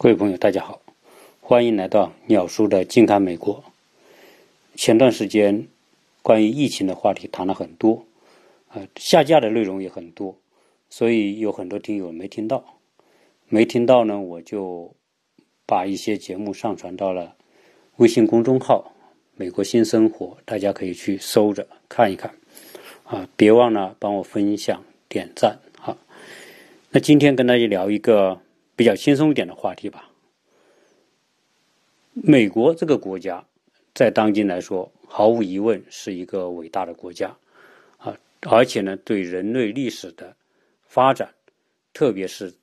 各位朋友，大家好，欢迎来到鸟叔的近看美国。前段时间关于疫情的话题谈了很多，啊，下架的内容也很多，所以有很多听友没听到，没听到呢，我就把一些节目上传到了微信公众号“美国新生活”，大家可以去搜着看一看，啊，别忘了帮我分享、点赞，哈。那今天跟大家聊一个。比较轻松一点的话题吧。美国这个国家，在当今来说，毫无疑问是一个伟大的国家，啊，而且呢，对人类历史的发展，特别是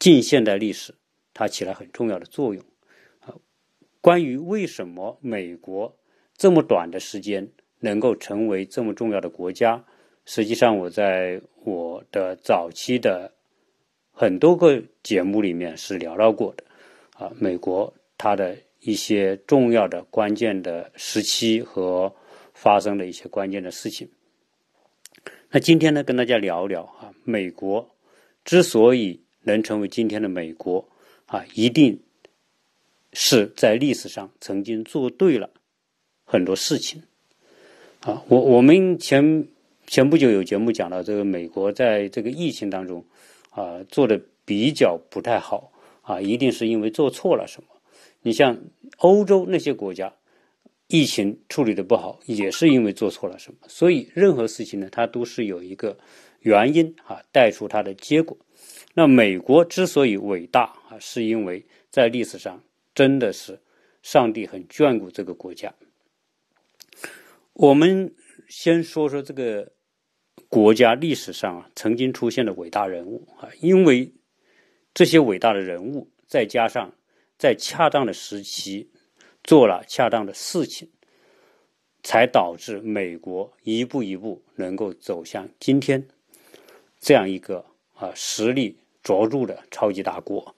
近现代历史，它起了很重要的作用。啊，关于为什么美国这么短的时间能够成为这么重要的国家，实际上我在我的早期的。很多个节目里面是聊到过的，啊，美国它的一些重要的关键的时期和发生的一些关键的事情。那今天呢，跟大家聊一聊啊，美国之所以能成为今天的美国，啊，一定是在历史上曾经做对了很多事情。啊，我我们前前不久有节目讲到这个美国在这个疫情当中。啊，做的比较不太好啊，一定是因为做错了什么。你像欧洲那些国家，疫情处理的不好，也是因为做错了什么。所以任何事情呢，它都是有一个原因啊，带出它的结果。那美国之所以伟大啊，是因为在历史上真的是上帝很眷顾这个国家。我们先说说这个。国家历史上啊，曾经出现的伟大人物啊，因为这些伟大的人物，再加上在恰当的时期做了恰当的事情，才导致美国一步一步能够走向今天这样一个啊实力卓著的超级大国。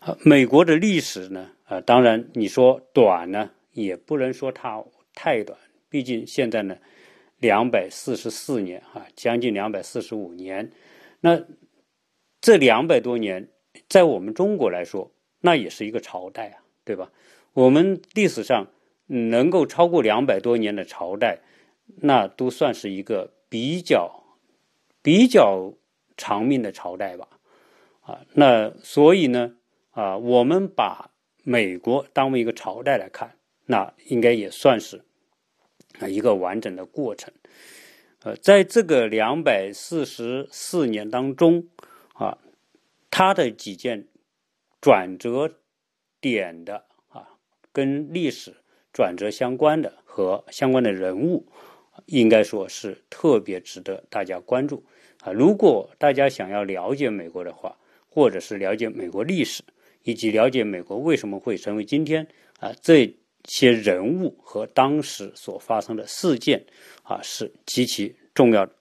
啊，美国的历史呢，啊，当然你说短呢，也不能说它太短，毕竟现在呢。两百四十四年啊，将近两百四十五年。那这两百多年，在我们中国来说，那也是一个朝代啊，对吧？我们历史上能够超过两百多年的朝代，那都算是一个比较比较长命的朝代吧。啊，那所以呢，啊，我们把美国当为一个朝代来看，那应该也算是。啊，一个完整的过程，呃，在这个两百四十四年当中，啊，它的几件转折点的啊，跟历史转折相关的和相关的人物，应该说是特别值得大家关注啊。如果大家想要了解美国的话，或者是了解美国历史，以及了解美国为什么会成为今天啊这。些人物和当时所发生的事件啊是极其重要的。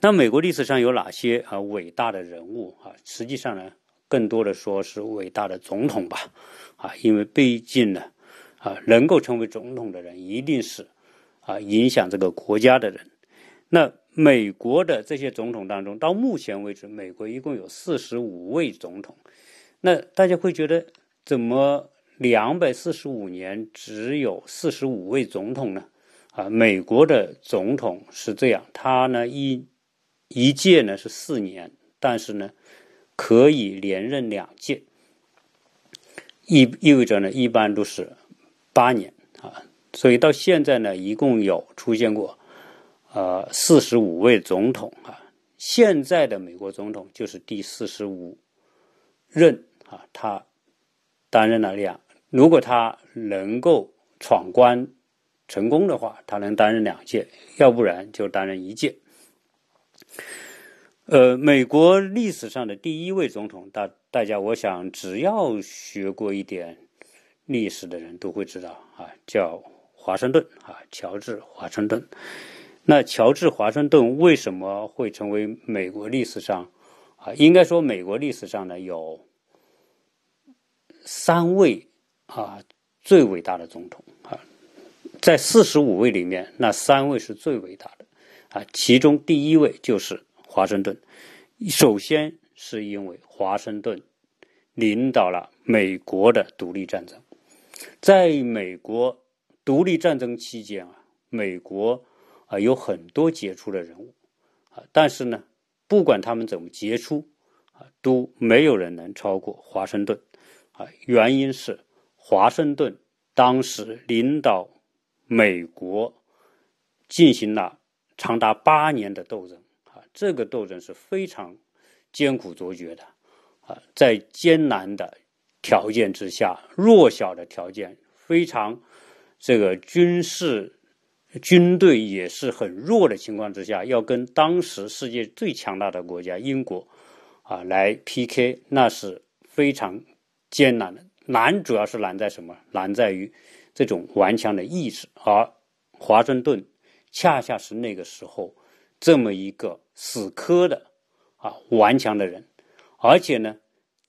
那美国历史上有哪些啊伟大的人物啊？实际上呢，更多的说是伟大的总统吧。啊，因为毕竟呢，啊能够成为总统的人一定是啊影响这个国家的人。那美国的这些总统当中，到目前为止，美国一共有四十五位总统。那大家会觉得怎么？两百四十五年只有四十五位总统呢，啊，美国的总统是这样，他呢一一届呢是四年，但是呢可以连任两届，意意味着呢一般都是八年啊，所以到现在呢一共有出现过呃四十五位总统啊，现在的美国总统就是第四十五任啊，他担任了两。如果他能够闯关成功的话，他能担任两届；要不然就担任一届。呃，美国历史上的第一位总统，大大家我想只要学过一点历史的人都会知道啊，叫华盛顿啊，乔治华盛顿。那乔治华盛顿为什么会成为美国历史上啊？应该说，美国历史上呢有三位。啊，最伟大的总统啊，在四十五位里面，那三位是最伟大的啊。其中第一位就是华盛顿。首先是因为华盛顿领导了美国的独立战争。在美国独立战争期间啊，美国啊有很多杰出的人物啊，但是呢，不管他们怎么杰出啊，都没有人能超过华盛顿啊。原因是华盛顿当时领导美国进行了长达八年的斗争啊，这个斗争是非常艰苦卓绝的啊，在艰难的。条件之下，弱小的条件非常，这个军事军队也是很弱的情况之下，要跟当时世界最强大的国家英国啊来 PK，那是非常艰难的。难主要是难在什么？难在于这种顽强的意志。而华盛顿恰恰是那个时候这么一个死磕的啊顽强的人，而且呢，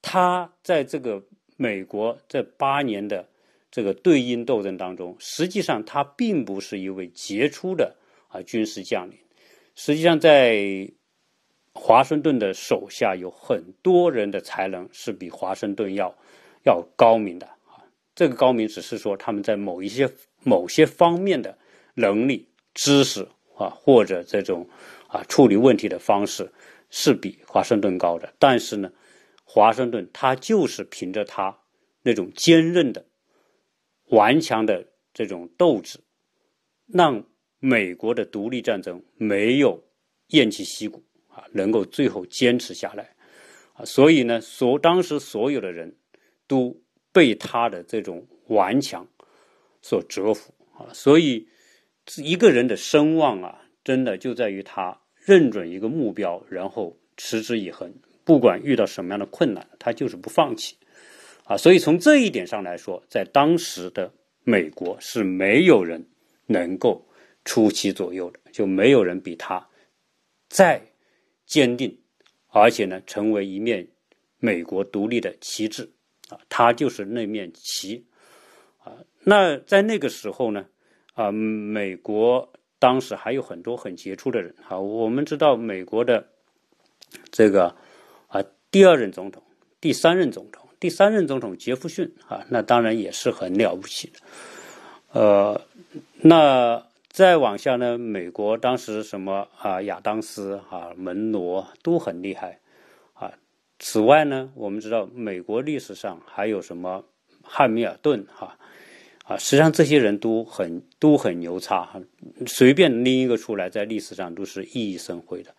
他在这个。美国这八年的这个对英斗争当中，实际上他并不是一位杰出的啊军事将领。实际上，在华盛顿的手下有很多人的才能是比华盛顿要要高明的啊。这个高明只是说他们在某一些某些方面的能力、知识啊，或者这种啊处理问题的方式是比华盛顿高的。但是呢。华盛顿他就是凭着他那种坚韧的、顽强的这种斗志，让美国的独立战争没有偃旗息鼓啊，能够最后坚持下来啊。所以呢，所当时所有的人都被他的这种顽强所折服啊。所以一个人的声望啊，真的就在于他认准一个目标，然后持之以恒。不管遇到什么样的困难，他就是不放弃，啊，所以从这一点上来说，在当时的美国是没有人能够出其左右的，就没有人比他再坚定，而且呢，成为一面美国独立的旗帜，他就是那面旗，啊，那在那个时候呢，啊，美国当时还有很多很杰出的人，啊，我们知道美国的这个啊。第二任总统、第三任总统、第三任总统杰弗逊啊，那当然也是很了不起的。呃，那再往下呢，美国当时什么啊，亚当斯啊、门罗都很厉害。此外呢，我们知道美国历史上还有什么汉密尔顿哈啊，实际上这些人都很都很牛叉，随便拎一个出来，在历史上都是熠熠生辉的。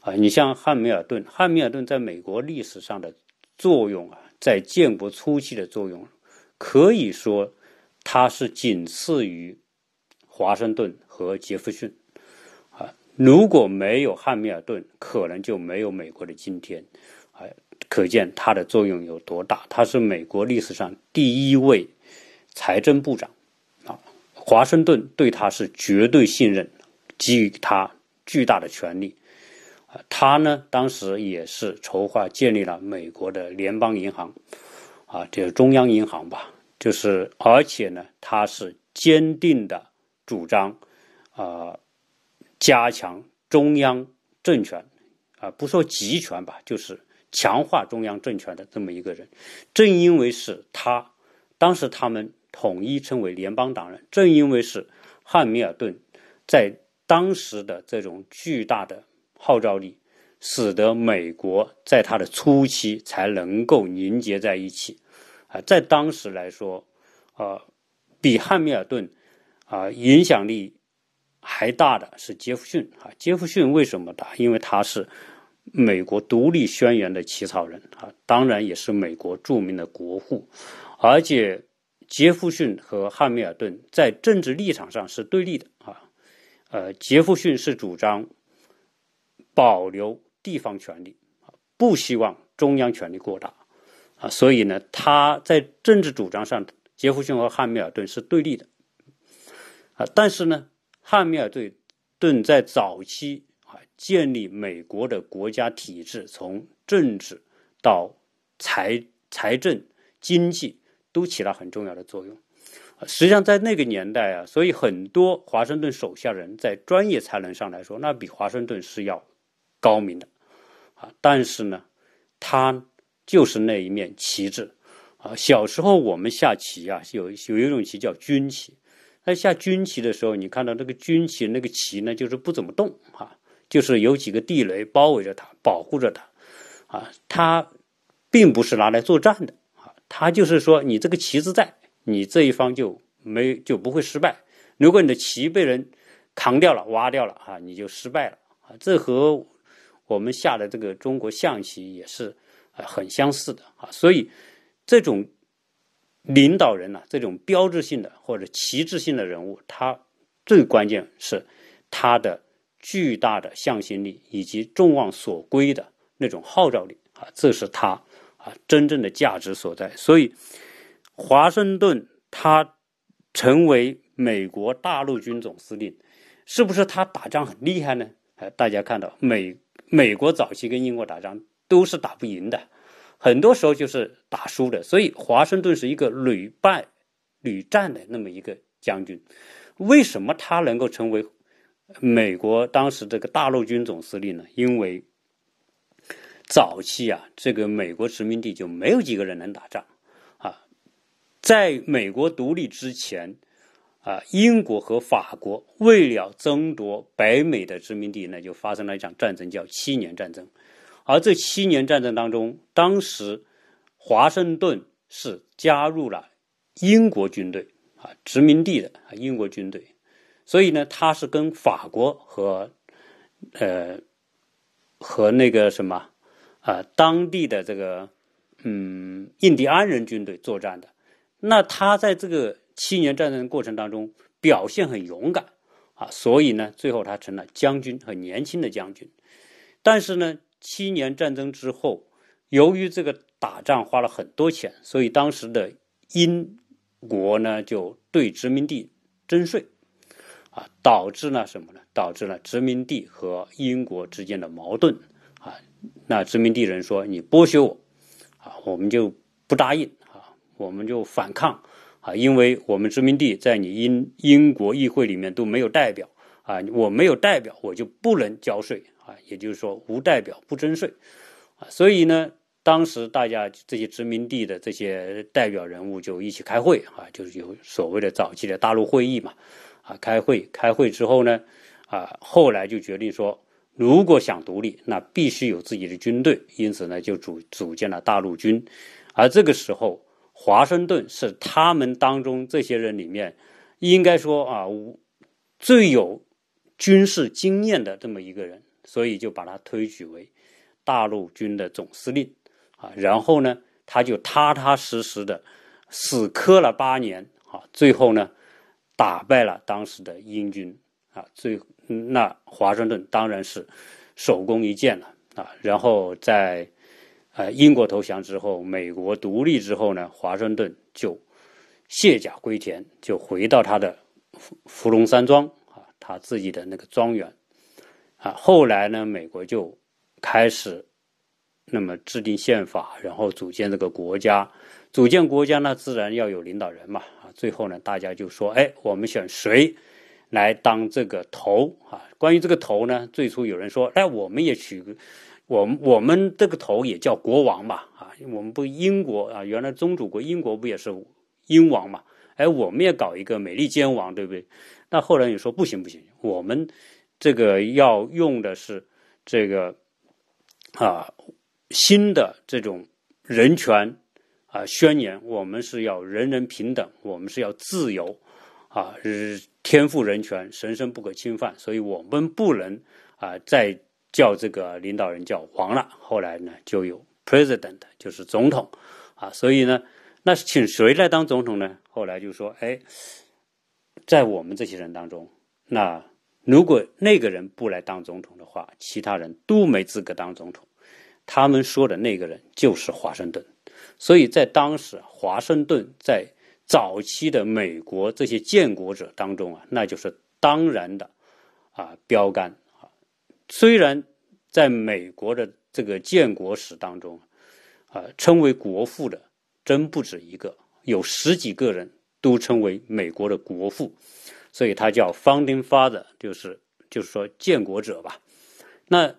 啊，你像汉密尔顿，汉密尔顿在美国历史上的作用啊，在建国初期的作用，可以说他是仅次于华盛顿和杰弗逊。啊，如果没有汉密尔顿，可能就没有美国的今天。可见他的作用有多大。他是美国历史上第一位财政部长。啊，华盛顿对他是绝对信任，给予他巨大的权力。他呢，当时也是筹划建立了美国的联邦银行，啊，就是中央银行吧。就是，而且呢，他是坚定的主张，啊，加强中央政权，啊，不说集权吧，就是强化中央政权的这么一个人。正因为是他，当时他们统一称为联邦党人。正因为是汉密尔顿在当时的这种巨大的。号召力使得美国在它的初期才能够凝结在一起，啊，在当时来说，啊，比汉密尔顿啊影响力还大的是杰弗逊啊。杰弗逊为什么大？因为他是美国独立宣言的起草人啊，当然也是美国著名的国父。而且杰弗逊和汉密尔顿在政治立场上是对立的啊。呃，杰弗逊是主张。保留地方权力，不希望中央权力过大啊，所以呢，他在政治主张上，杰弗逊和汉密尔顿是对立的啊。但是呢，汉密尔顿顿在早期，建立美国的国家体制，从政治到财财政、经济都起了很重要的作用。实际上，在那个年代啊，所以很多华盛顿手下人在专业才能上来说，那比华盛顿是要。高明的，啊，但是呢，他就是那一面旗帜啊。小时候我们下棋啊，有有一种棋叫军棋。那下军棋的时候，你看到那个军棋那个旗呢，就是不怎么动啊，就是有几个地雷包围着它，保护着它啊。它并不是拿来作战的啊，它就是说你这个旗子在，你这一方就没就不会失败。如果你的旗被人扛掉了、挖掉了啊，你就失败了啊。这和我们下的这个中国象棋也是啊很相似的啊。所以这种领导人呢，这种标志性的或者旗帜性的人物，他最关键是他的巨大的向心力以及众望所归的那种号召力啊，这是他啊真正的价值所在。所以华盛顿他成为。美国大陆军总司令，是不是他打仗很厉害呢？哎，大家看到美美国早期跟英国打仗都是打不赢的，很多时候就是打输的。所以华盛顿是一个屡败屡战的那么一个将军。为什么他能够成为美国当时这个大陆军总司令呢？因为早期啊，这个美国殖民地就没有几个人能打仗啊，在美国独立之前。啊，英国和法国为了争夺北美的殖民地，那就发生了一场战争，叫七年战争。而这七年战争当中，当时华盛顿是加入了英国军队啊，殖民地的啊英国军队，所以呢，他是跟法国和呃和那个什么啊当地的这个嗯印第安人军队作战的。那他在这个。七年战争过程当中表现很勇敢啊，所以呢，最后他成了将军，很年轻的将军。但是呢，七年战争之后，由于这个打仗花了很多钱，所以当时的英国呢就对殖民地征税啊，导致了什么呢？导致了殖民地和英国之间的矛盾啊。那殖民地人说：“你剥削我啊，我们就不答应啊，我们就反抗。”啊，因为我们殖民地在你英英国议会里面都没有代表啊，我没有代表，我就不能交税啊，也就是说无代表不征税啊，所以呢，当时大家这些殖民地的这些代表人物就一起开会啊，就是有所谓的早期的大陆会议嘛啊，开会开会之后呢啊，后来就决定说，如果想独立，那必须有自己的军队，因此呢，就组组建了大陆军，而这个时候。华盛顿是他们当中这些人里面，应该说啊，最有军事经验的这么一个人，所以就把他推举为大陆军的总司令啊。然后呢，他就踏踏实实的死磕了八年啊，最后呢，打败了当时的英军啊。最那华盛顿当然是首功一件了啊。然后在。呃，英国投降之后，美国独立之后呢，华盛顿就卸甲归田，就回到他的福福隆山庄啊，他自己的那个庄园啊。后来呢，美国就开始那么制定宪法，然后组建这个国家。组建国家呢，自然要有领导人嘛啊。最后呢，大家就说，哎，我们选谁来当这个头啊？关于这个头呢，最初有人说，哎，我们也取。我们我们这个头也叫国王嘛啊，我们不英国啊，原来宗主国英国不也是英王嘛？哎，我们也搞一个美利坚王，对不对？那后来你说不行不行，我们这个要用的是这个啊新的这种人权啊宣言，我们是要人人平等，我们是要自由啊，天赋人权，神圣不可侵犯，所以我们不能啊再。叫这个领导人叫王了，后来呢就有 president，就是总统啊，所以呢，那请谁来当总统呢？后来就说，哎，在我们这些人当中，那如果那个人不来当总统的话，其他人都没资格当总统。他们说的那个人就是华盛顿，所以在当时，华盛顿在早期的美国这些建国者当中啊，那就是当然的啊标杆啊。虽然在美国的这个建国史当中，啊，称为国父的真不止一个，有十几个人都称为美国的国父，所以他叫 Founding Father，就是就是说建国者吧。那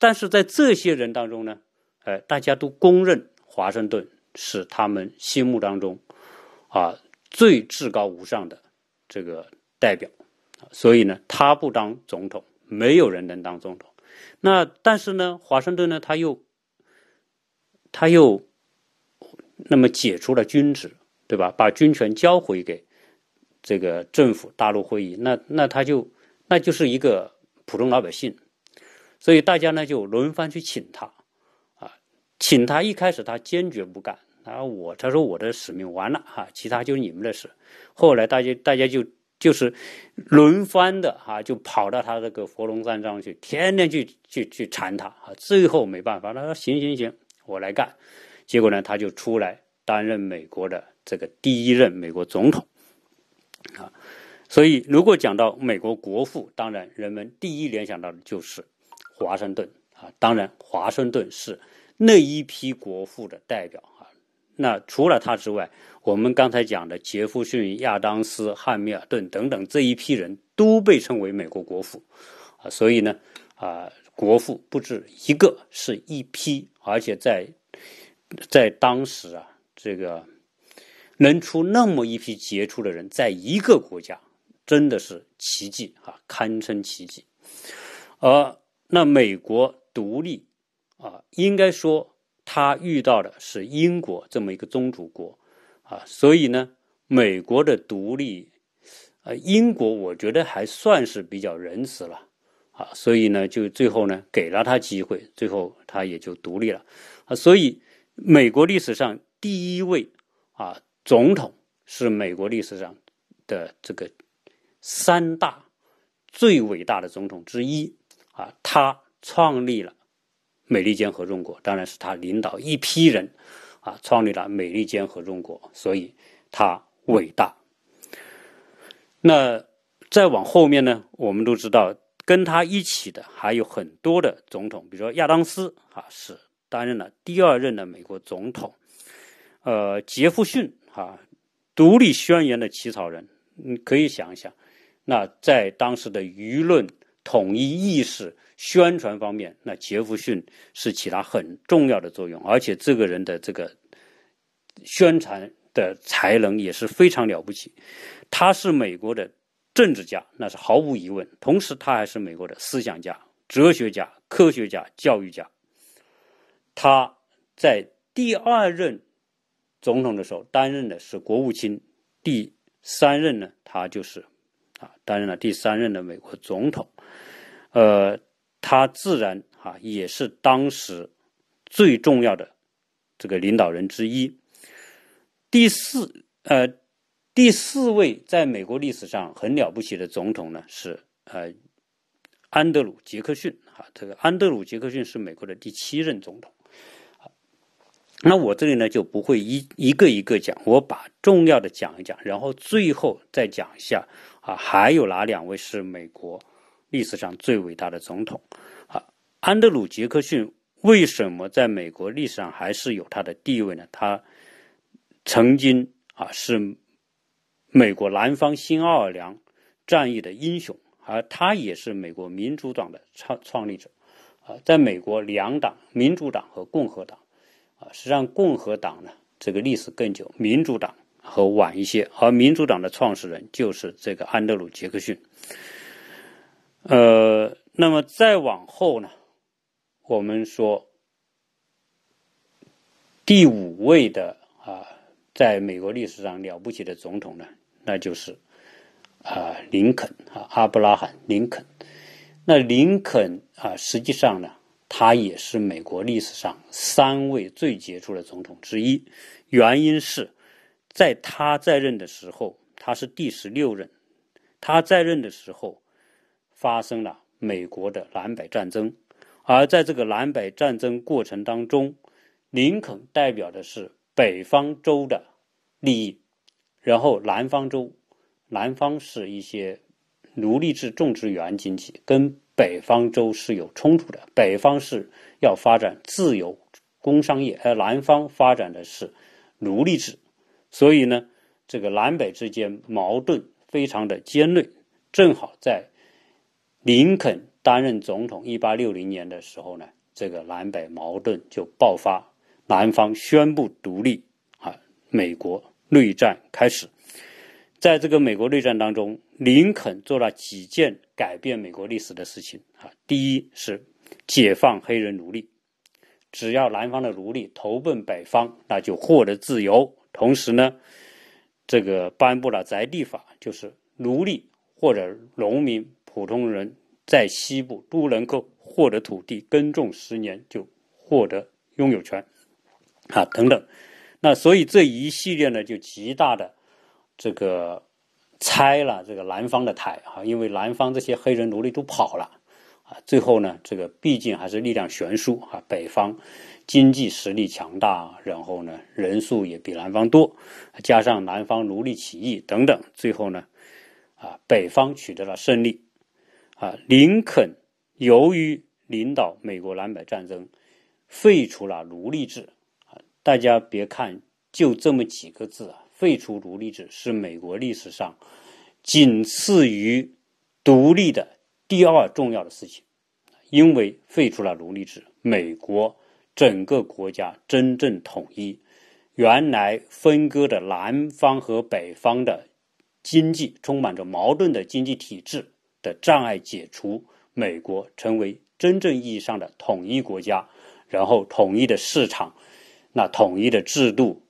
但是在这些人当中呢，呃，大家都公认华盛顿是他们心目当中啊最至高无上的这个代表，所以呢，他不当总统，没有人能当总统。那但是呢，华盛顿呢，他又他又那么解除了军职，对吧？把军权交回给这个政府大陆会议，那那他就那就是一个普通老百姓，所以大家呢就轮番去请他。啊请他一开始他坚决不干，啊我他说我的使命完了哈，其他就是你们的事。后来大家大家就就是轮番的哈，就跑到他这个佛龙山上去，天天去去去缠他啊。最后没办法，他说行行行，我来干。结果呢，他就出来担任美国的这个第一任美国总统啊。所以如果讲到美国国父，当然人们第一联想到的就是华盛顿啊。当然华盛顿是。那一批国父的代表啊，那除了他之外，我们刚才讲的杰弗逊、亚当斯、汉密尔顿等等这一批人都被称为美国国父啊。所以呢，啊，国父不止一个，是一批，而且在在当时啊，这个能出那么一批杰出的人，在一个国家，真的是奇迹啊，堪称奇迹。而那美国独立。啊，应该说他遇到的是英国这么一个宗主国，啊，所以呢，美国的独立，呃，英国我觉得还算是比较仁慈了，啊，所以呢，就最后呢给了他机会，最后他也就独立了，啊，所以美国历史上第一位啊总统是美国历史上的这个三大最伟大的总统之一，啊，他创立了。美利坚合众国当然是他领导一批人，啊，创立了美利坚合众国，所以他伟大。那再往后面呢，我们都知道跟他一起的还有很多的总统，比如说亚当斯啊，是担任了第二任的美国总统。呃，杰弗逊啊，独立宣言的起草人，你可以想一想，那在当时的舆论统一意识。宣传方面，那杰弗逊是起到很重要的作用，而且这个人的这个宣传的才能也是非常了不起。他是美国的政治家，那是毫无疑问。同时，他还是美国的思想家、哲学家、科学家、教育家。他在第二任总统的时候担任的是国务卿，第三任呢，他就是啊担任了第三任的美国总统，呃。他自然啊也是当时最重要的这个领导人之一。第四呃第四位在美国历史上很了不起的总统呢是呃安德鲁杰克逊啊，这个安德鲁杰克逊是美国的第七任总统。那我这里呢就不会一一个一个讲，我把重要的讲一讲，然后最后再讲一下啊还有哪两位是美国。历史上最伟大的总统，啊，安德鲁·杰克逊为什么在美国历史上还是有他的地位呢？他曾经啊是美国南方新奥尔良战役的英雄，而他也是美国民主党的创创立者，啊，在美国两党，民主党和共和党，啊，实际上共和党呢这个历史更久，民主党和晚一些，而民主党的创始人就是这个安德鲁·杰克逊。呃，那么再往后呢，我们说第五位的啊，在美国历史上了不起的总统呢，那就是啊林肯啊，阿布拉罕林肯。那林肯啊，实际上呢，他也是美国历史上三位最杰出的总统之一。原因是在他在任的时候，他是第十六任，他在任的时候。发生了美国的南北战争，而在这个南北战争过程当中，林肯代表的是北方州的利益，然后南方州，南方是一些奴隶制种植园经济，跟北方州是有冲突的。北方是要发展自由工商业，而南方发展的是奴隶制，所以呢，这个南北之间矛盾非常的尖锐，正好在。林肯担任总统，一八六零年的时候呢，这个南北矛盾就爆发。南方宣布独立啊，美国内战开始。在这个美国内战当中，林肯做了几件改变美国历史的事情啊。第一是解放黑人奴隶，只要南方的奴隶投奔北方，那就获得自由。同时呢，这个颁布了宅地法，就是奴隶或者农民、普通人在西部都能够获得土地，耕种十年就获得拥有权啊等等。那所以这一系列呢，就极大的。这个拆了这个南方的台啊，因为南方这些黑人奴隶都跑了啊，最后呢，这个毕竟还是力量悬殊啊，北方经济实力强大，然后呢，人数也比南方多，加上南方奴隶起义等等，最后呢，啊，北方取得了胜利啊。林肯由于领导美国南北战争，废除了奴隶制啊，大家别看就这么几个字啊。废除奴隶制是美国历史上仅次于独立的第二重要的事情，因为废除了奴隶制，美国整个国家真正统一，原来分割的南方和北方的经济充满着矛盾的经济体制的障碍解除，美国成为真正意义上的统一国家，然后统一的市场，那统一的制度，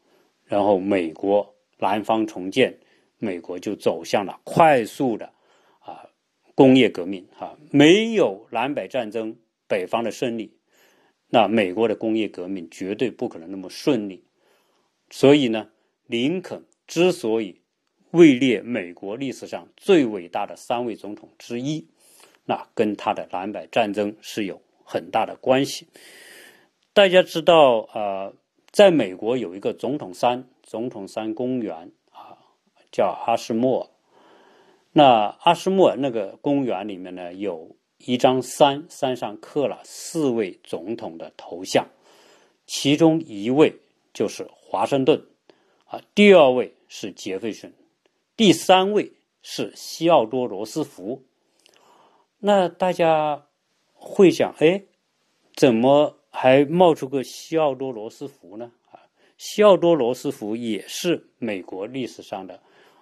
然后美国。南方重建，美国就走向了快速的啊工业革命啊，没有南北战争，北方的胜利，那美国的工业革命绝对不可能那么顺利。所以呢，林肯之所以位列美国历史上最伟大的三位总统之一，那跟他的南北战争是有很大的关系。大家知道啊，在美国有一个总统山。总统山公园啊，叫阿什莫尔。那阿什莫尔那个公园里面呢，有一张山，山上刻了四位总统的头像，其中一位就是华盛顿，啊，第二位是杰斐逊，第三位是西奥多·罗斯福。那大家会想，哎，怎么还冒出个西奥多·罗斯福呢？啊西奥多·罗斯福也是美国历史上的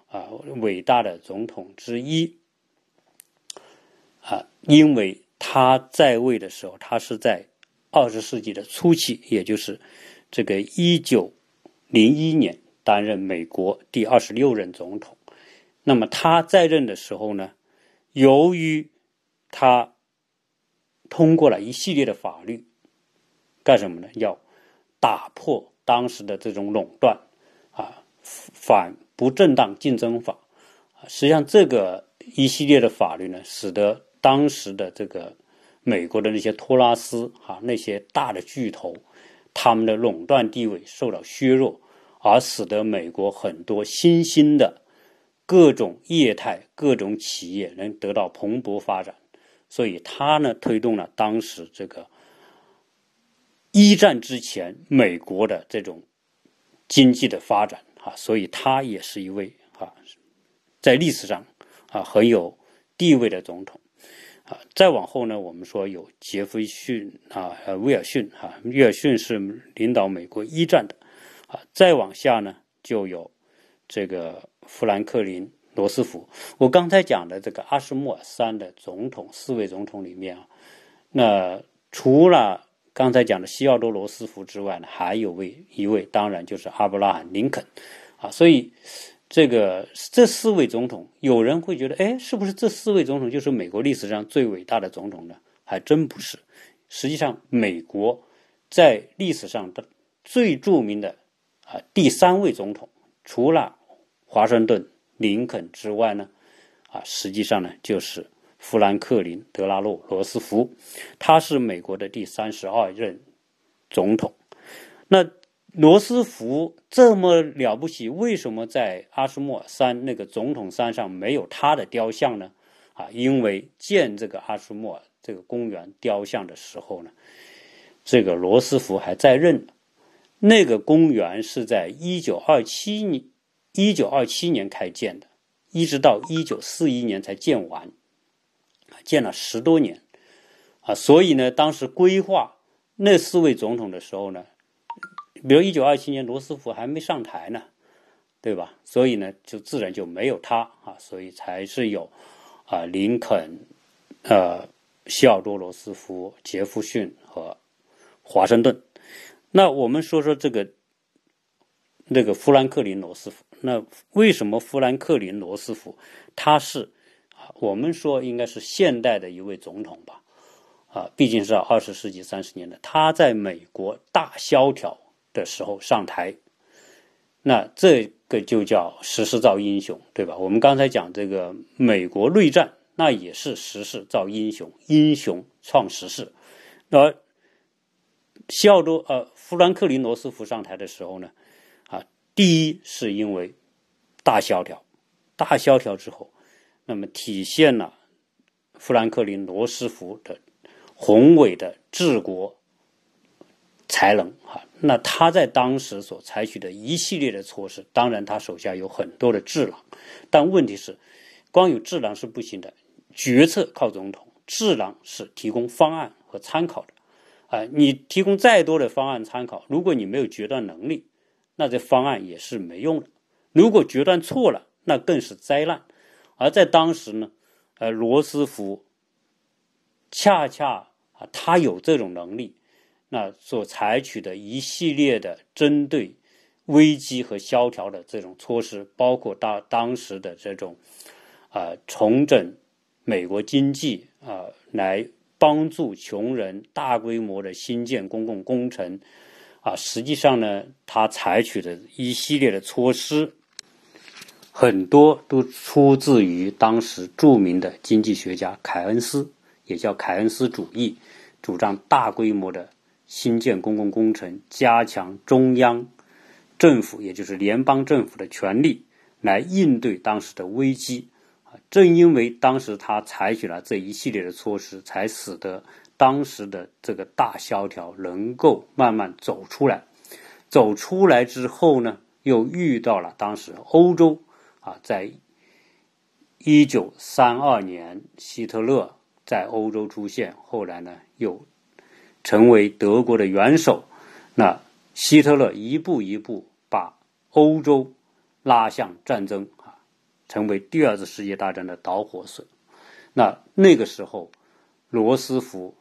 啊伟大的总统之一啊，因为他在位的时候，他是在二十世纪的初期，也就是这个一九零一年担任美国第二十六任总统。那么他在任的时候呢，由于他通过了一系列的法律，干什么呢？要打破。当时的这种垄断，啊，反不正当竞争法，啊，实际上这个一系列的法律呢，使得当时的这个美国的那些托拉斯啊，那些大的巨头，他们的垄断地位受到削弱，而使得美国很多新兴的各种业态、各种企业能得到蓬勃发展，所以他呢，推动了当时这个。一战之前，美国的这种经济的发展啊，所以他也是一位啊，在历史上啊很有地位的总统啊。再往后呢，我们说有杰斐逊啊，威尔逊啊，威尔逊是领导美国一战的啊。再往下呢，就有这个富兰克林罗斯福。我刚才讲的这个阿什莫尔山的总统四位总统里面啊，那除了刚才讲的西奥多·罗斯福之外呢，还有位一位，当然就是阿布拉罕·林肯，啊，所以这个这四位总统，有人会觉得，哎，是不是这四位总统就是美国历史上最伟大的总统呢？还真不是。实际上，美国在历史上的最著名的啊第三位总统，除了华盛顿、林肯之外呢，啊，实际上呢就是。富兰克林·德拉诺·罗斯福，他是美国的第三十二任总统。那罗斯福这么了不起，为什么在阿什莫尔山那个总统山上没有他的雕像呢？啊，因为建这个阿什莫尔这个公园雕像的时候呢，这个罗斯福还在任。那个公园是在一九二七年一九二七年开建的，一直到一九四一年才建完。建了十多年，啊，所以呢，当时规划那四位总统的时候呢，比如一九二七年罗斯福还没上台呢，对吧？所以呢，就自然就没有他啊，所以才是有啊林肯、呃西奥多·罗斯福、杰弗逊和华盛顿。那我们说说这个那个富兰克林·罗斯福。那为什么富兰克林·罗斯福他是啊？我们说应该是现代的一位总统吧？啊，毕竟是二十世纪三十年代，他在美国大萧条的时候上台，那这个就叫时势造英雄，对吧？我们刚才讲这个美国内战，那也是时势造英雄，英雄创时势。而西奥多呃富兰克林罗斯福上台的时候呢，啊，第一是因为大萧条，大萧条之后，那么体现了富兰克林罗斯福的。宏伟的治国才能啊，那他在当时所采取的一系列的措施，当然他手下有很多的智囊，但问题是，光有智囊是不行的，决策靠总统，智囊是提供方案和参考的，啊，你提供再多的方案参考，如果你没有决断能力，那这方案也是没用的。如果决断错了，那更是灾难。而在当时呢，呃，罗斯福恰恰。啊，他有这种能力，那所采取的一系列的针对危机和萧条的这种措施，包括当当时的这种啊重整美国经济啊，来帮助穷人大规模的新建公共工程啊，实际上呢，他采取的一系列的措施，很多都出自于当时著名的经济学家凯恩斯。也叫凯恩斯主义，主张大规模的新建公共工程，加强中央政府，也就是联邦政府的权力，来应对当时的危机。啊，正因为当时他采取了这一系列的措施，才使得当时的这个大萧条能够慢慢走出来。走出来之后呢，又遇到了当时欧洲啊，在一九三二年，希特勒。在欧洲出现，后来呢又成为德国的元首。那希特勒一步一步把欧洲拉向战争啊，成为第二次世界大战的导火索。那那个时候，罗斯福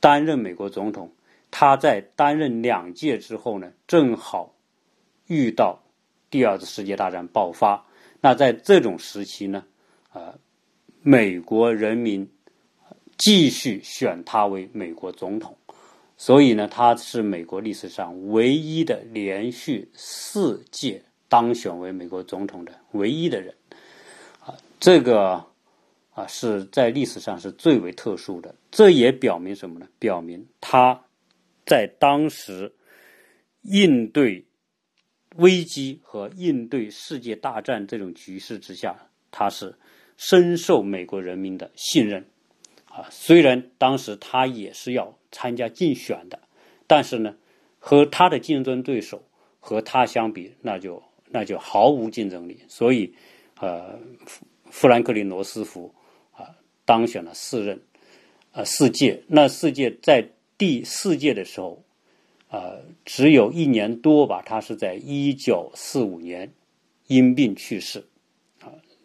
担任美国总统，他在担任两届之后呢，正好遇到第二次世界大战爆发。那在这种时期呢，啊。美国人民继续选他为美国总统，所以呢，他是美国历史上唯一的连续四届当选为美国总统的唯一的人。啊，这个啊是在历史上是最为特殊的。这也表明什么呢？表明他在当时应对危机和应对世界大战这种局势之下，他是。深受美国人民的信任，啊，虽然当时他也是要参加竞选的，但是呢，和他的竞争对手和他相比，那就那就毫无竞争力。所以，呃，富兰克林·罗斯福啊，当选了四任，啊，四届。那四届在第四届的时候，呃，只有一年多吧，他是在一九四五年因病去世。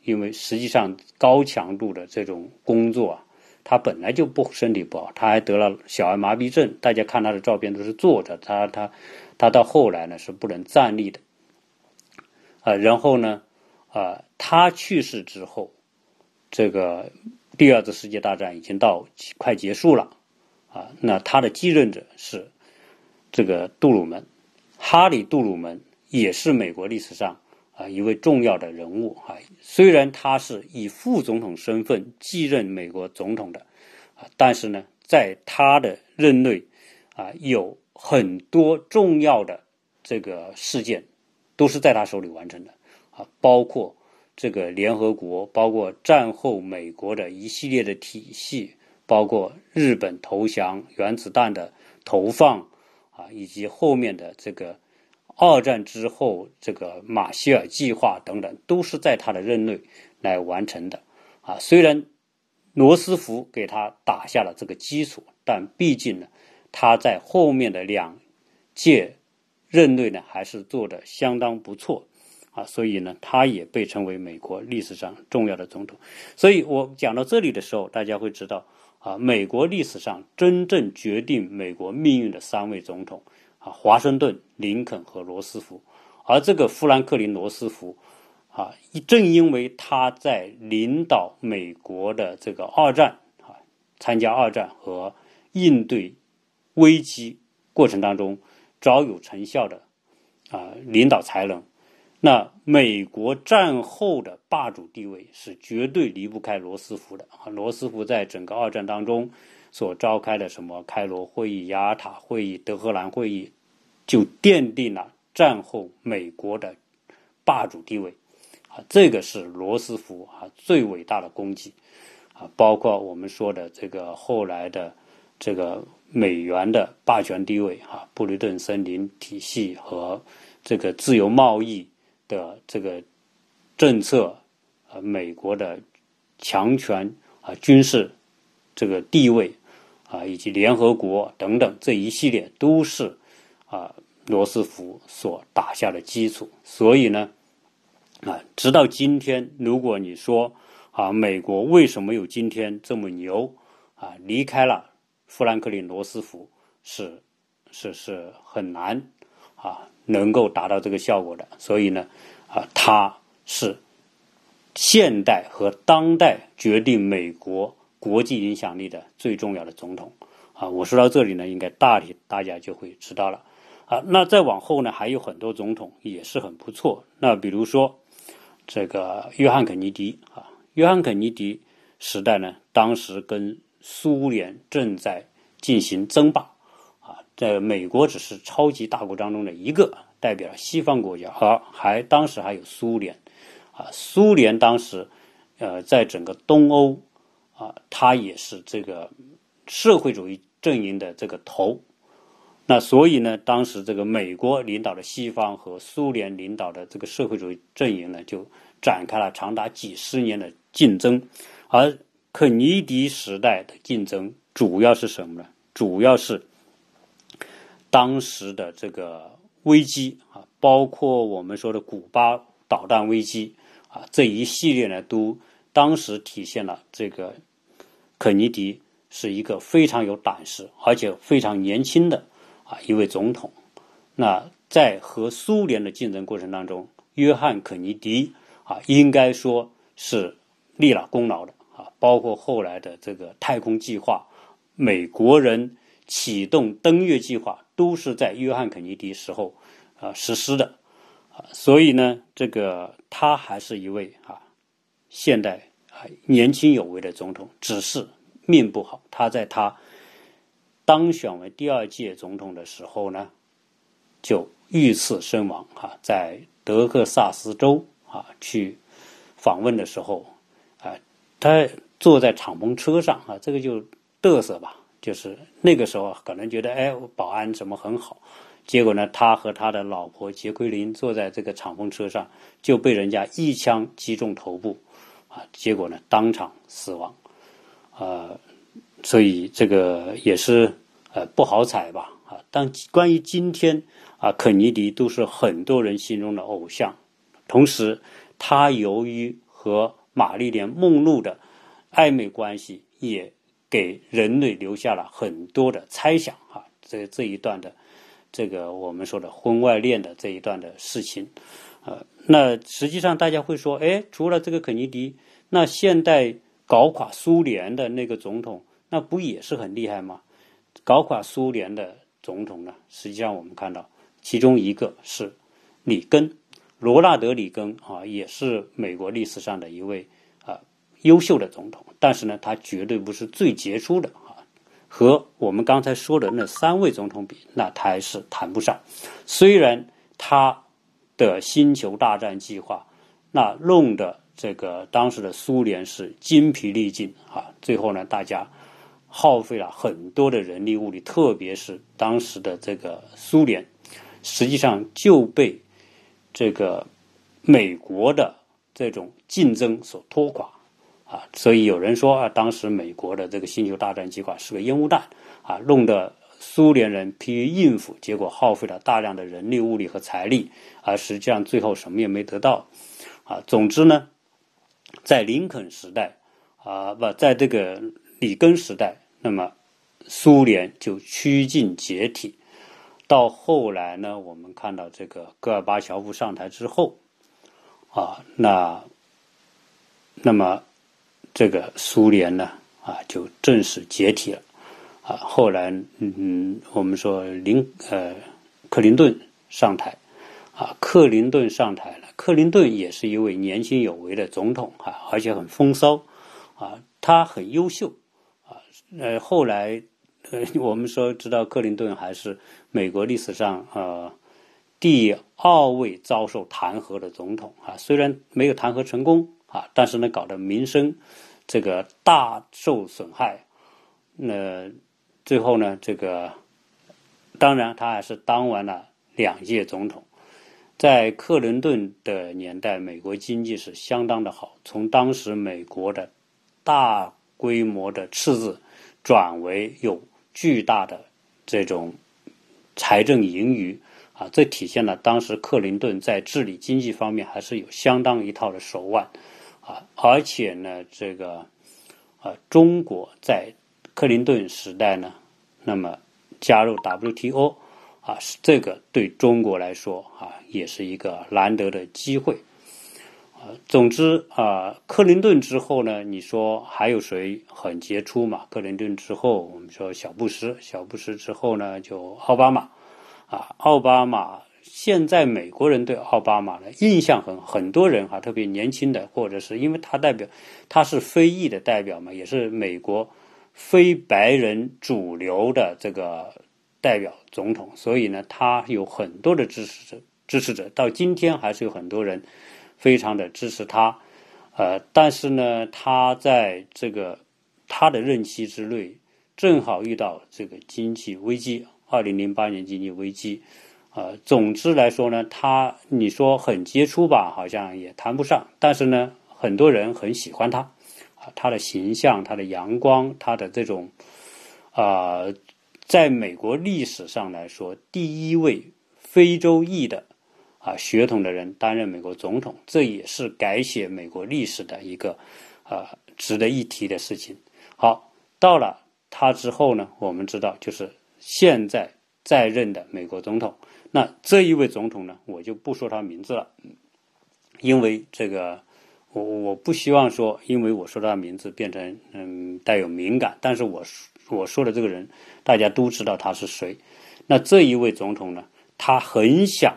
因为实际上高强度的这种工作啊，他本来就不身体不好，他还得了小儿麻痹症。大家看他的照片都是坐着，他他他到后来呢是不能站立的，啊，然后呢，啊，他去世之后，这个第二次世界大战已经到快结束了，啊，那他的继任者是这个杜鲁门，哈里杜鲁门也是美国历史上。啊，一位重要的人物啊，虽然他是以副总统身份继任美国总统的，啊，但是呢，在他的任内，啊，有很多重要的这个事件都是在他手里完成的，啊，包括这个联合国，包括战后美国的一系列的体系，包括日本投降、原子弹的投放，啊，以及后面的这个。二战之后，这个马歇尔计划等等，都是在他的任内来完成的。啊，虽然罗斯福给他打下了这个基础，但毕竟呢，他在后面的两届任内呢还是做的相当不错啊，所以呢，他也被称为美国历史上重要的总统。所以我讲到这里的时候，大家会知道啊，美国历史上真正决定美国命运的三位总统华盛顿、林肯和罗斯福。而这个富兰克林·罗斯福啊，正因为他在领导美国的这个二战啊，参加二战和应对危机过程当中早有成效的啊领导才能，那美国战后的霸主地位是绝对离不开罗斯福的啊。罗斯福在整个二战当中所召开的什么开罗会议、雅尔塔会议、德黑兰会议，就奠定了。战后美国的霸主地位，啊，这个是罗斯福啊最伟大的功绩，啊，包括我们说的这个后来的这个美元的霸权地位啊，布雷顿森林体系和这个自由贸易的这个政策，啊，美国的强权啊军事这个地位啊，以及联合国等等这一系列都是啊。罗斯福所打下的基础，所以呢，啊，直到今天，如果你说啊，美国为什么有今天这么牛啊？离开了富兰克林·罗斯福是是是很难啊，能够达到这个效果的。所以呢，啊，他是现代和当代决定美国国际影响力的最重要的总统啊。我说到这里呢，应该大体大家就会知道了。啊，那再往后呢，还有很多总统也是很不错。那比如说，这个约翰肯尼迪啊，约翰肯尼迪时代呢，当时跟苏联正在进行争霸啊，在美国只是超级大国当中的一个，代表西方国家，和还当时还有苏联啊，苏联当时呃，在整个东欧啊，它也是这个社会主义阵营的这个头。那所以呢，当时这个美国领导的西方和苏联领导的这个社会主义阵营呢，就展开了长达几十年的竞争。而肯尼迪时代的竞争主要是什么呢？主要是当时的这个危机啊，包括我们说的古巴导弹危机啊，这一系列呢，都当时体现了这个肯尼迪是一个非常有胆识，而且非常年轻的。啊，一位总统，那在和苏联的竞争过程当中，约翰肯尼迪啊，应该说是立了功劳的啊。包括后来的这个太空计划，美国人启动登月计划，都是在约翰肯尼迪时候啊实施的啊。所以呢，这个他还是一位啊现代啊年轻有为的总统，只是命不好，他在他。当选为第二届总统的时候呢，就遇刺身亡哈，在德克萨斯州啊去访问的时候啊，他坐在敞篷车上啊，这个就嘚瑟吧，就是那个时候可能觉得哎，保安怎么很好，结果呢，他和他的老婆杰奎琳坐在这个敞篷车上，就被人家一枪击中头部啊，结果呢，当场死亡啊。所以这个也是呃不好踩吧啊！但关于今天啊，肯尼迪都是很多人心中的偶像。同时，他由于和玛丽莲梦露的暧昧关系，也给人类留下了很多的猜想啊。这这一段的这个我们说的婚外恋的这一段的事情，呃，那实际上大家会说，哎，除了这个肯尼迪，那现代搞垮苏联的那个总统。那不也是很厉害吗？搞垮苏联的总统呢？实际上我们看到，其中一个是里根，罗纳德·里根啊，也是美国历史上的一位啊优秀的总统。但是呢，他绝对不是最杰出的啊，和我们刚才说的那三位总统比，那他还是谈不上。虽然他的星球大战计划，那弄的这个当时的苏联是精疲力尽啊，最后呢，大家。耗费了很多的人力物力，特别是当时的这个苏联，实际上就被这个美国的这种竞争所拖垮啊。所以有人说啊，当时美国的这个星球大战计划是个烟雾弹啊，弄得苏联人疲于应付，结果耗费了大量的人力、物力和财力，而实际上最后什么也没得到。啊，总之呢，在林肯时代，啊不，在这个里根时代，那么苏联就趋近解体。到后来呢，我们看到这个戈尔巴乔夫上台之后，啊，那那么这个苏联呢，啊，就正式解体了。啊，后来，嗯，我们说林呃，克林顿上台，啊，克林顿上台了。克林顿也是一位年轻有为的总统啊，而且很风骚，啊，他很优秀，呃，后来，呃，我们说知道克林顿还是美国历史上呃第二位遭受弹劾的总统啊，虽然没有弹劾成功啊，但是呢，搞得民生这个大受损害，那。最后呢，这个当然他还是当完了两届总统。在克林顿的年代，美国经济是相当的好，从当时美国的大规模的赤字转为有巨大的这种财政盈余啊，这体现了当时克林顿在治理经济方面还是有相当一套的手腕啊，而且呢，这个啊，中国在。克林顿时代呢，那么加入 WTO 啊，是这个对中国来说啊，也是一个难得的机会。总之啊，克林顿之后呢，你说还有谁很杰出嘛？克林顿之后，我们说小布什，小布什之后呢，就奥巴马啊。奥巴马现在美国人对奥巴马的印象很，很多人哈，特别年轻的，或者是因为他代表他是非裔的代表嘛，也是美国。非白人主流的这个代表总统，所以呢，他有很多的支持者，支持者到今天还是有很多人非常的支持他。呃，但是呢，他在这个他的任期之内，正好遇到这个经济危机，二零零八年经济危机。呃，总之来说呢，他你说很杰出吧，好像也谈不上，但是呢，很多人很喜欢他。他的形象，他的阳光，他的这种，啊，在美国历史上来说，第一位非洲裔的啊血统的人担任美国总统，这也是改写美国历史的一个啊值得一提的事情。好，到了他之后呢，我们知道就是现在在任的美国总统。那这一位总统呢，我就不说他名字了，因为这个。我我不希望说，因为我说他的名字变成嗯带有敏感，但是我我说的这个人，大家都知道他是谁。那这一位总统呢，他很想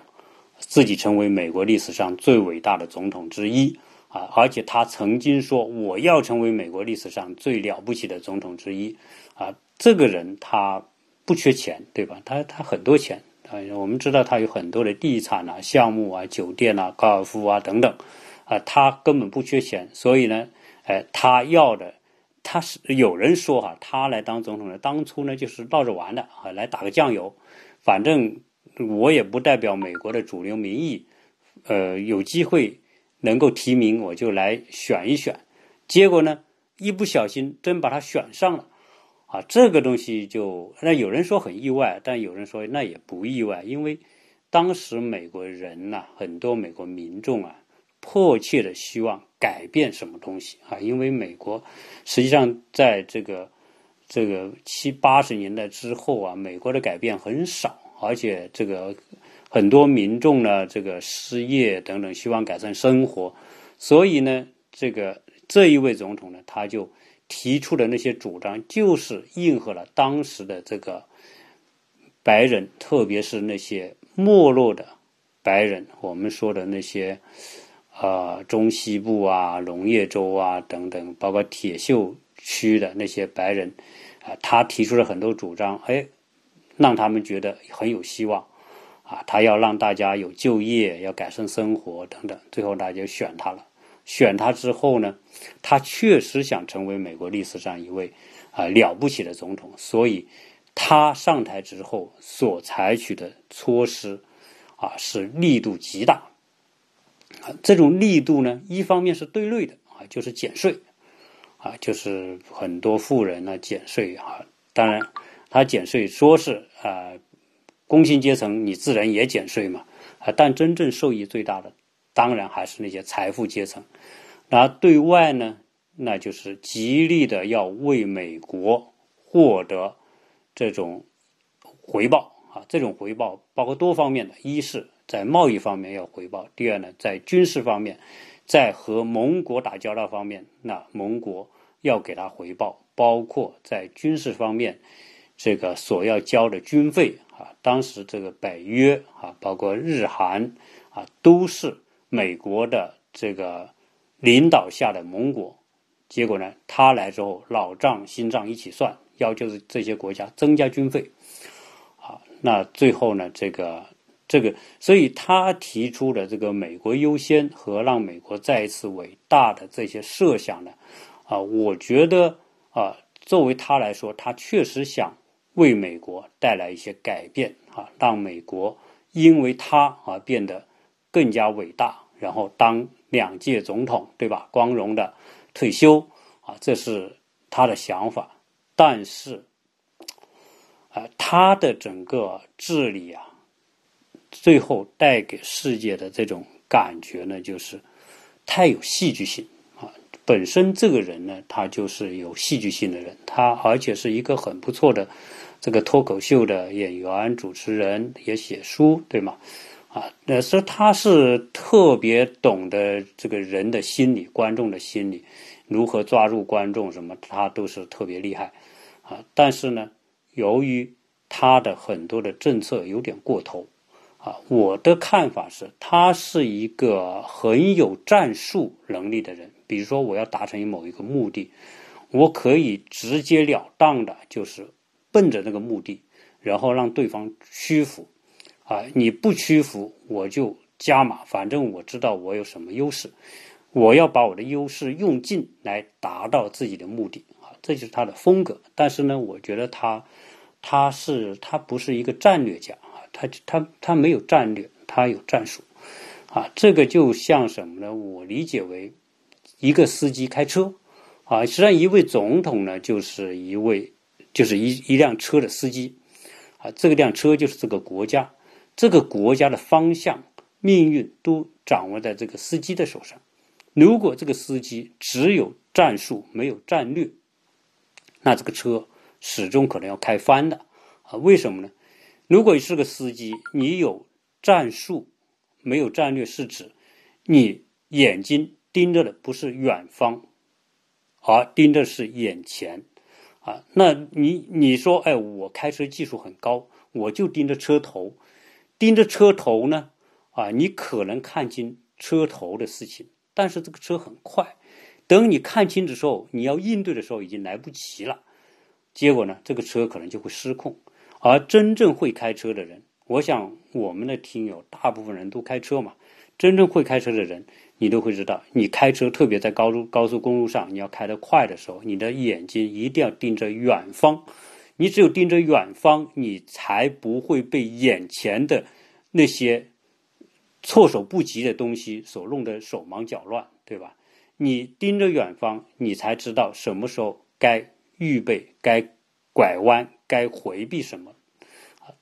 自己成为美国历史上最伟大的总统之一啊，而且他曾经说我要成为美国历史上最了不起的总统之一啊。这个人他不缺钱，对吧？他他很多钱啊，我们知道他有很多的地产啊、项目啊、酒店啊、高尔夫啊等等。啊，他根本不缺钱，所以呢，哎，他要的，他是有人说哈，他来当总统呢，当初呢就是闹着玩的啊，来打个酱油，反正我也不代表美国的主流民意，呃，有机会能够提名我就来选一选，结果呢，一不小心真把他选上了，啊，这个东西就那有人说很意外，但有人说那也不意外，因为当时美国人呐，很多美国民众啊。迫切的希望改变什么东西啊？因为美国实际上在这个这个七八十年代之后啊，美国的改变很少，而且这个很多民众呢，这个失业等等，希望改善生活，所以呢，这个这一位总统呢，他就提出的那些主张，就是应和了当时的这个白人，特别是那些没落的白人，我们说的那些。呃，中西部啊，农业州啊等等，包括铁锈区的那些白人，啊，他提出了很多主张，哎，让他们觉得很有希望，啊，他要让大家有就业，要改善生活等等，最后大家就选他了。选他之后呢，他确实想成为美国历史上一位啊了不起的总统，所以他上台之后所采取的措施，啊，是力度极大。啊，这种力度呢，一方面是对内的啊，就是减税，啊，就是很多富人呢减税啊。当然，他减税说是啊，工薪阶层你自然也减税嘛啊，但真正受益最大的当然还是那些财富阶层。那对外呢，那就是极力的要为美国获得这种回报啊，这种回报包括多方面的，一是在贸易方面要回报，第二呢，在军事方面，在和盟国打交道方面，那盟国要给他回报，包括在军事方面。这个所要交的军费啊，当时这个北约啊，包括日韩啊，都是美国的这个领导下的盟国。结果呢，他来之后，老账新账一起算，要求这些国家增加军费。啊，那最后呢，这个这个，所以他提出的这个美国优先和让美国再一次伟大的这些设想呢，啊，我觉得啊，作为他来说，他确实想。为美国带来一些改变啊，让美国因为他而变得更加伟大，然后当两届总统，对吧？光荣的退休啊，这是他的想法。但是，啊，他的整个治理啊，最后带给世界的这种感觉呢，就是太有戏剧性。本身这个人呢，他就是有戏剧性的人，他而且是一个很不错的。这个脱口秀的演员、主持人也写书，对吗？啊，那说他是特别懂得这个人的心理、观众的心理，如何抓住观众，什么他都是特别厉害，啊。但是呢，由于他的很多的政策有点过头，啊，我的看法是，他是一个很有战术能力的人。比如说，我要达成某一个目的，我可以直截了当的，就是。奔着那个目的，然后让对方屈服，啊，你不屈服，我就加码。反正我知道我有什么优势，我要把我的优势用尽来达到自己的目的，啊，这就是他的风格。但是呢，我觉得他，他是他不是一个战略家啊，他他他没有战略，他有战术，啊，这个就像什么呢？我理解为一个司机开车，啊，实际上一位总统呢，就是一位。就是一一辆车的司机，啊，这个辆车就是这个国家，这个国家的方向、命运都掌握在这个司机的手上。如果这个司机只有战术没有战略，那这个车始终可能要开翻的，啊，为什么呢？如果你是个司机，你有战术没有战略，是指你眼睛盯着的不是远方，而盯着是眼前。啊，那你你说，哎，我开车技术很高，我就盯着车头，盯着车头呢，啊，你可能看清车头的事情，但是这个车很快，等你看清的时候，你要应对的时候已经来不及了，结果呢，这个车可能就会失控。而真正会开车的人，我想我们的听友大部分人都开车嘛，真正会开车的人。你都会知道，你开车特别在高速高速公路上，你要开得快的时候，你的眼睛一定要盯着远方。你只有盯着远方，你才不会被眼前的那些措手不及的东西所弄得手忙脚乱，对吧？你盯着远方，你才知道什么时候该预备、该拐弯、该回避什么。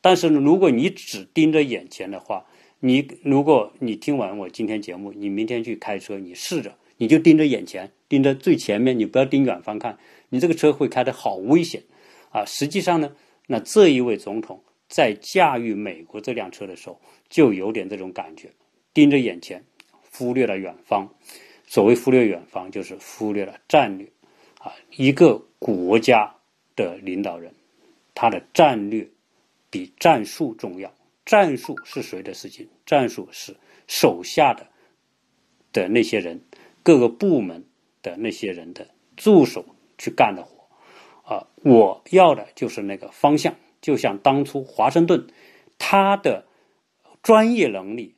但是呢，如果你只盯着眼前的话，你如果你听完我今天节目，你明天去开车，你试着，你就盯着眼前，盯着最前面，你不要盯远方看，你这个车会开得好危险，啊，实际上呢，那这一位总统在驾驭美国这辆车的时候，就有点这种感觉，盯着眼前，忽略了远方。所谓忽略远方，就是忽略了战略，啊，一个国家的领导人，他的战略比战术重要。战术是谁的事情？战术是手下的的那些人，各个部门的那些人的助手去干的活啊！我要的就是那个方向。就像当初华盛顿，他的专业能力、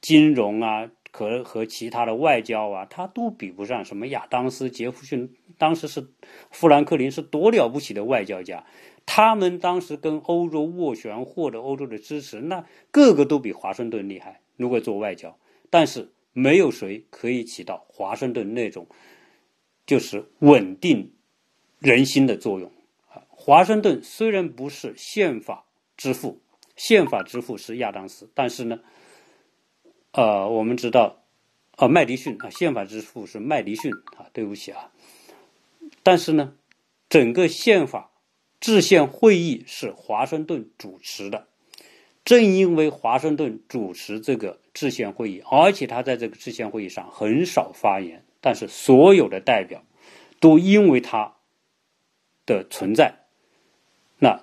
金融啊，和和其他的外交啊，他都比不上什么亚当斯、杰弗逊。当时是富兰克林是多了不起的外交家。他们当时跟欧洲斡旋，获得欧洲的支持，那个个都比华盛顿厉害。如果做外交，但是没有谁可以起到华盛顿那种就是稳定人心的作用啊！华盛顿虽然不是宪法之父，宪法之父是亚当斯，但是呢，呃，我们知道，呃，麦迪逊啊，宪法之父是麦迪逊啊，对不起啊，但是呢，整个宪法制宪会议是华盛顿主持的，正因为华盛顿主持这个制宪会议，而且他在这个制宪会议上很少发言，但是所有的代表都因为他的存在。那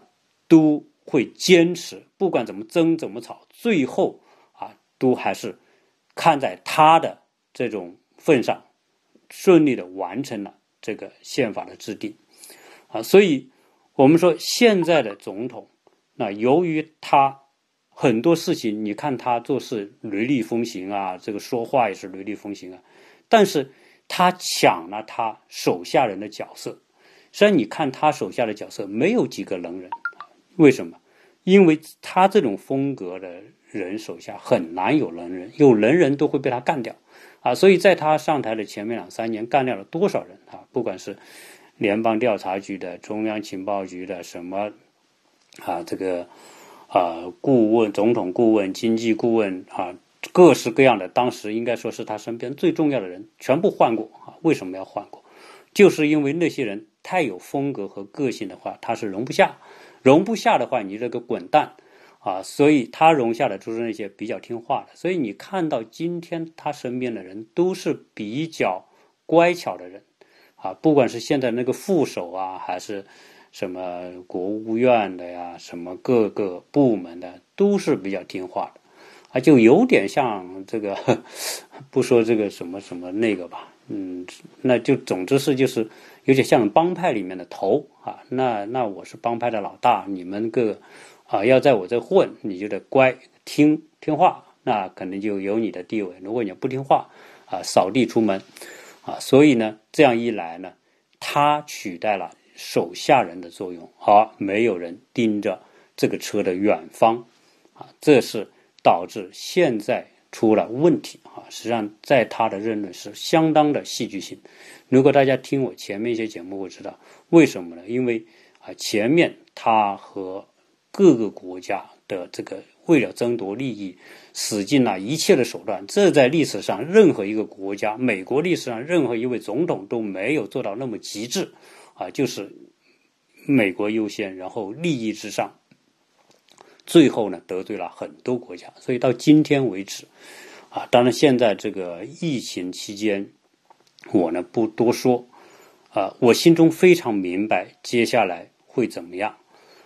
都会坚持，不管怎么争怎么吵，最后啊，都还是看在他的这种份上，顺利的完成了这个宪法的制定啊。所以，我们说现在的总统，那由于他很多事情，你看他做事雷厉风行啊，这个说话也是雷厉风行啊，但是他抢了他手下人的角色。虽然你看他手下的角色没有几个能人，为什么？因为他这种风格的人手下很难有能人，有能人都会被他干掉，啊，所以在他上台的前面两三年，干掉了多少人啊？不管是联邦调查局的、中央情报局的什么啊，这个啊顾问、总统顾问、经济顾问啊，各式各样的，当时应该说是他身边最重要的人，全部换过啊。为什么要换过？就是因为那些人。太有风格和个性的话，他是容不下；容不下的话，你这个滚蛋啊！所以他容下的就是那些比较听话的。所以你看到今天他身边的人都是比较乖巧的人啊，不管是现在那个副手啊，还是什么国务院的呀，什么各个部门的，都是比较听话的啊，就有点像这个，不说这个什么什么那个吧，嗯，那就总之是就是。有点像帮派里面的头啊，那那我是帮派的老大，你们个啊要在我这混，你就得乖听听话，那肯定就有你的地位。如果你不听话啊，扫地出门啊，所以呢，这样一来呢，他取代了手下人的作用，而没有人盯着这个车的远方啊，这是导致现在出了问题啊。实际上，在他的任内是相当的戏剧性。如果大家听我前面一些节目，会知道为什么呢？因为啊，前面他和各个国家的这个为了争夺利益，使尽了一切的手段。这在历史上任何一个国家，美国历史上任何一位总统都没有做到那么极致啊，就是美国优先，然后利益至上，最后呢得罪了很多国家。所以到今天为止，啊，当然现在这个疫情期间。我呢不多说，啊，我心中非常明白接下来会怎么样，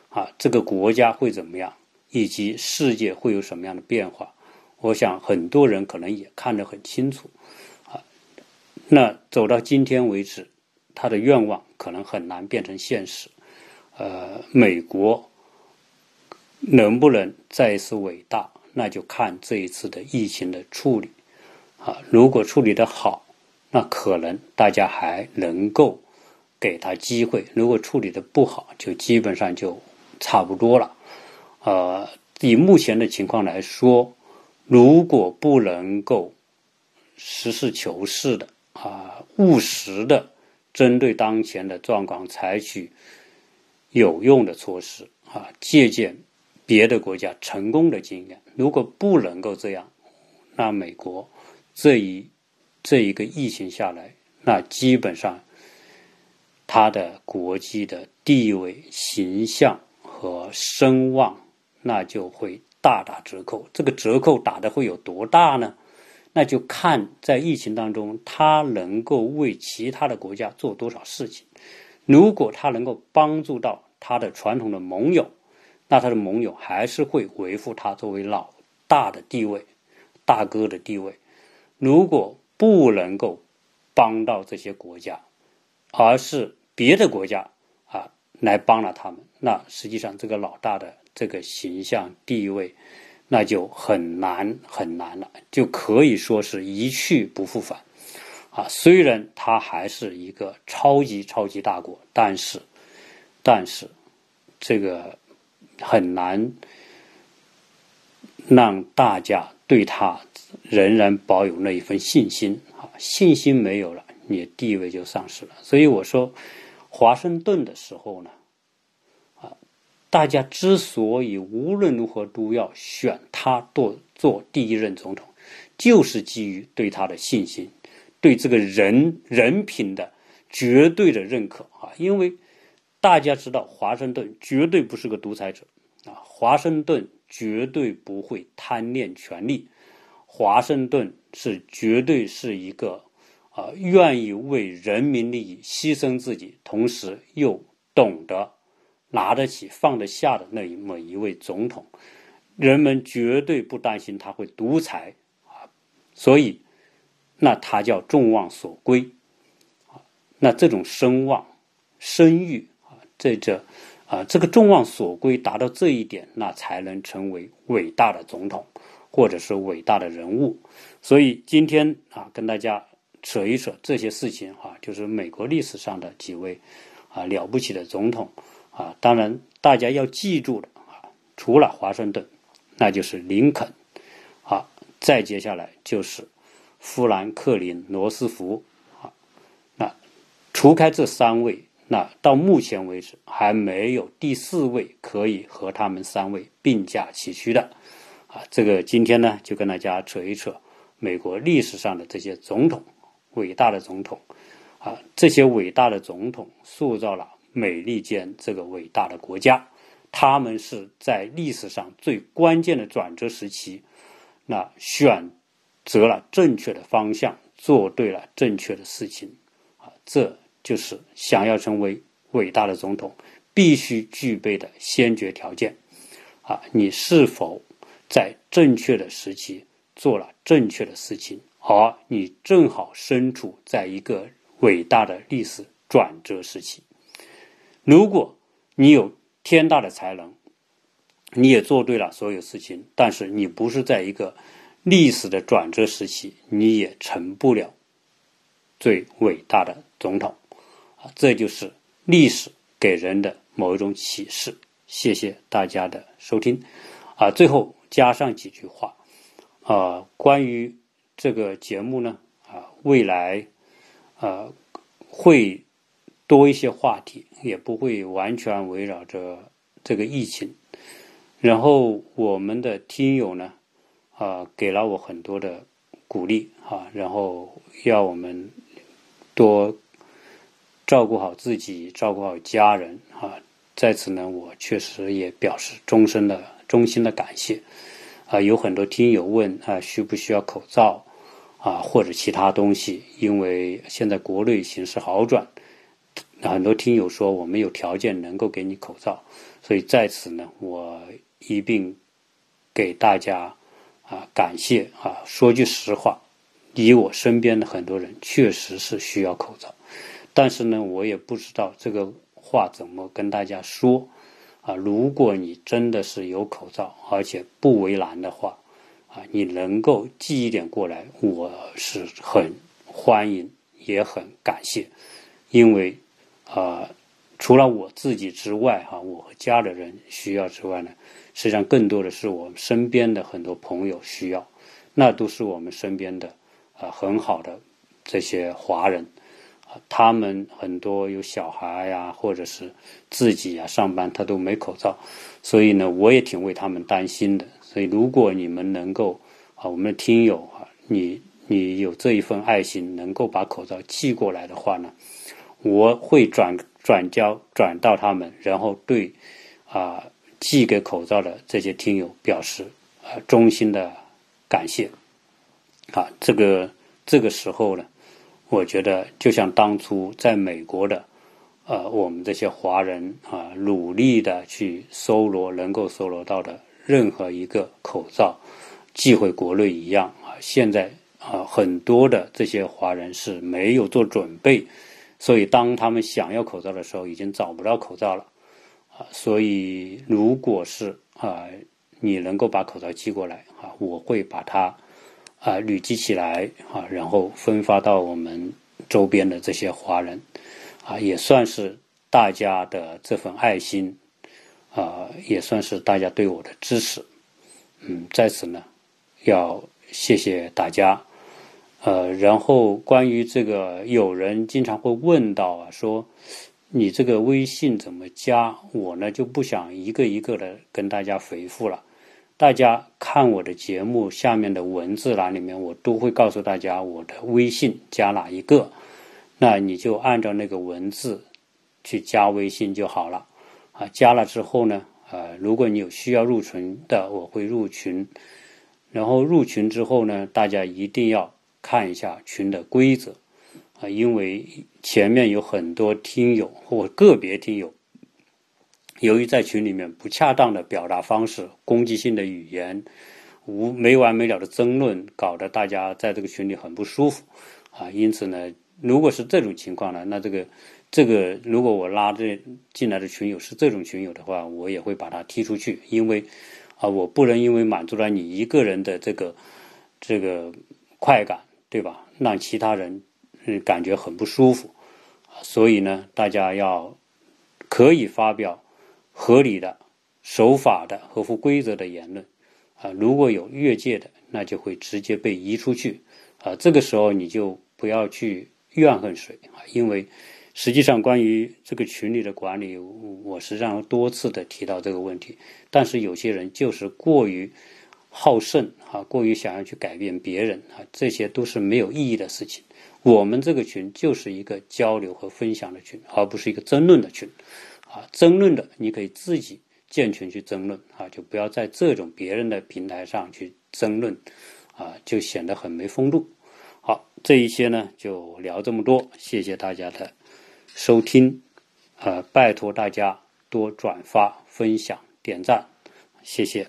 啊，这个国家会怎么样，以及世界会有什么样的变化。我想很多人可能也看得很清楚，啊，那走到今天为止，他的愿望可能很难变成现实。呃，美国能不能再一次伟大，那就看这一次的疫情的处理，啊，如果处理的好。那可能大家还能够给他机会，如果处理的不好，就基本上就差不多了。呃，以目前的情况来说，如果不能够实事求是的啊，务实的针对当前的状况采取有用的措施啊，借鉴别的国家成功的经验，如果不能够这样，那美国这一。这一个疫情下来，那基本上，他的国际的地位、形象和声望，那就会大打折扣。这个折扣打的会有多大呢？那就看在疫情当中，他能够为其他的国家做多少事情。如果他能够帮助到他的传统的盟友，那他的盟友还是会维护他作为老大的地位、大哥的地位。如果不能够帮到这些国家，而是别的国家啊来帮了他们，那实际上这个老大的这个形象地位，那就很难很难了，就可以说是一去不复返啊。虽然他还是一个超级超级大国，但是但是这个很难让大家对他。仍然保有那一份信心啊，信心没有了，你的地位就丧失了。所以我说，华盛顿的时候呢，大家之所以无论如何都要选他做做第一任总统，就是基于对他的信心，对这个人人品的绝对的认可啊！因为大家知道，华盛顿绝对不是个独裁者啊，华盛顿绝对不会贪恋权力，华盛顿是绝对是一个啊愿意为人民利益牺牲自己，同时又懂得。拿得起放得下的那一么一位总统，人们绝对不担心他会独裁啊，所以那他叫众望所归啊，那这种声望、声誉啊，这这啊，这个众望所归达到这一点，那才能成为伟大的总统或者是伟大的人物。所以今天啊，跟大家扯一扯这些事情啊，就是美国历史上的几位啊了不起的总统。啊，当然，大家要记住的啊，除了华盛顿，那就是林肯，啊，再接下来就是富兰克林、罗斯福，啊，那除开这三位，那到目前为止还没有第四位可以和他们三位并驾齐驱的，啊，这个今天呢就跟大家扯一扯美国历史上的这些总统，伟大的总统，啊，这些伟大的总统塑造了。美利坚这个伟大的国家，他们是在历史上最关键的转折时期，那选择了正确的方向，做对了正确的事情，啊，这就是想要成为伟大的总统必须具备的先决条件，啊，你是否在正确的时期做了正确的事情，而你正好身处在一个伟大的历史转折时期。如果你有天大的才能，你也做对了所有事情，但是你不是在一个历史的转折时期，你也成不了最伟大的总统啊！这就是历史给人的某一种启示。谢谢大家的收听啊！最后加上几句话啊，关于这个节目呢啊，未来啊会。多一些话题，也不会完全围绕着这个疫情。然后我们的听友呢，啊，给了我很多的鼓励啊，然后要我们多照顾好自己，照顾好家人啊。在此呢，我确实也表示终身的衷心的感谢啊。有很多听友问啊，需不需要口罩啊，或者其他东西？因为现在国内形势好转。很多听友说我们有条件能够给你口罩，所以在此呢，我一并给大家啊感谢啊。说句实话，以我身边的很多人确实是需要口罩，但是呢，我也不知道这个话怎么跟大家说啊。如果你真的是有口罩，而且不为难的话啊，你能够寄一点过来，我是很欢迎，也很感谢，因为。啊，除了我自己之外，哈，我和家的人需要之外呢，实际上更多的是我们身边的很多朋友需要，那都是我们身边的啊很好的这些华人啊，他们很多有小孩呀，或者是自己啊上班他都没口罩，所以呢，我也挺为他们担心的。所以如果你们能够啊，我们的听友啊，你你有这一份爱心，能够把口罩寄过来的话呢？我会转转交转到他们，然后对啊寄给口罩的这些听友表示啊衷心的感谢啊这个这个时候呢，我觉得就像当初在美国的呃我们这些华人啊努力的去搜罗能够搜罗到的任何一个口罩寄回国内一样啊，现在啊很多的这些华人是没有做准备。所以，当他们想要口罩的时候，已经找不到口罩了，啊，所以，如果是啊，你能够把口罩寄过来啊，我会把它啊累积起来啊，然后分发到我们周边的这些华人，啊，也算是大家的这份爱心，啊，也算是大家对我的支持，嗯，在此呢，要谢谢大家。呃，然后关于这个，有人经常会问到啊，说你这个微信怎么加？我呢就不想一个一个的跟大家回复了。大家看我的节目下面的文字栏里面，我都会告诉大家我的微信加哪一个，那你就按照那个文字去加微信就好了。啊，加了之后呢，呃，如果你有需要入群的，我会入群。然后入群之后呢，大家一定要看一下群的规则。啊，因为前面有很多听友或个别听友，由于在群里面不恰当的表达方式、攻击性的语言、无没完没了的争论，搞得大家在这个群里很不舒服。啊，因此呢，如果是这种情况呢，那这个这个，如果我拉这进来的群友是这种群友的话，我也会把他踢出去，因为啊，我不能因为满足了你一个人的这个这个快感，对吧？让其他人。嗯，感觉很不舒服，所以呢，大家要可以发表合理的、守法的、合乎规则的言论啊。如果有越界的，那就会直接被移出去啊。这个时候你就不要去怨恨谁啊，因为实际上关于这个群里的管理，我实际上多次的提到这个问题，但是有些人就是过于好胜啊，过于想要去改变别人啊，这些都是没有意义的事情。我们这个群就是一个交流和分享的群，而不是一个争论的群。啊，争论的你可以自己建群去争论啊，就不要在这种别人的平台上去争论，啊，就显得很没风度。好，这一些呢就聊这么多，谢谢大家的收听，呃，拜托大家多转发、分享、点赞，谢谢。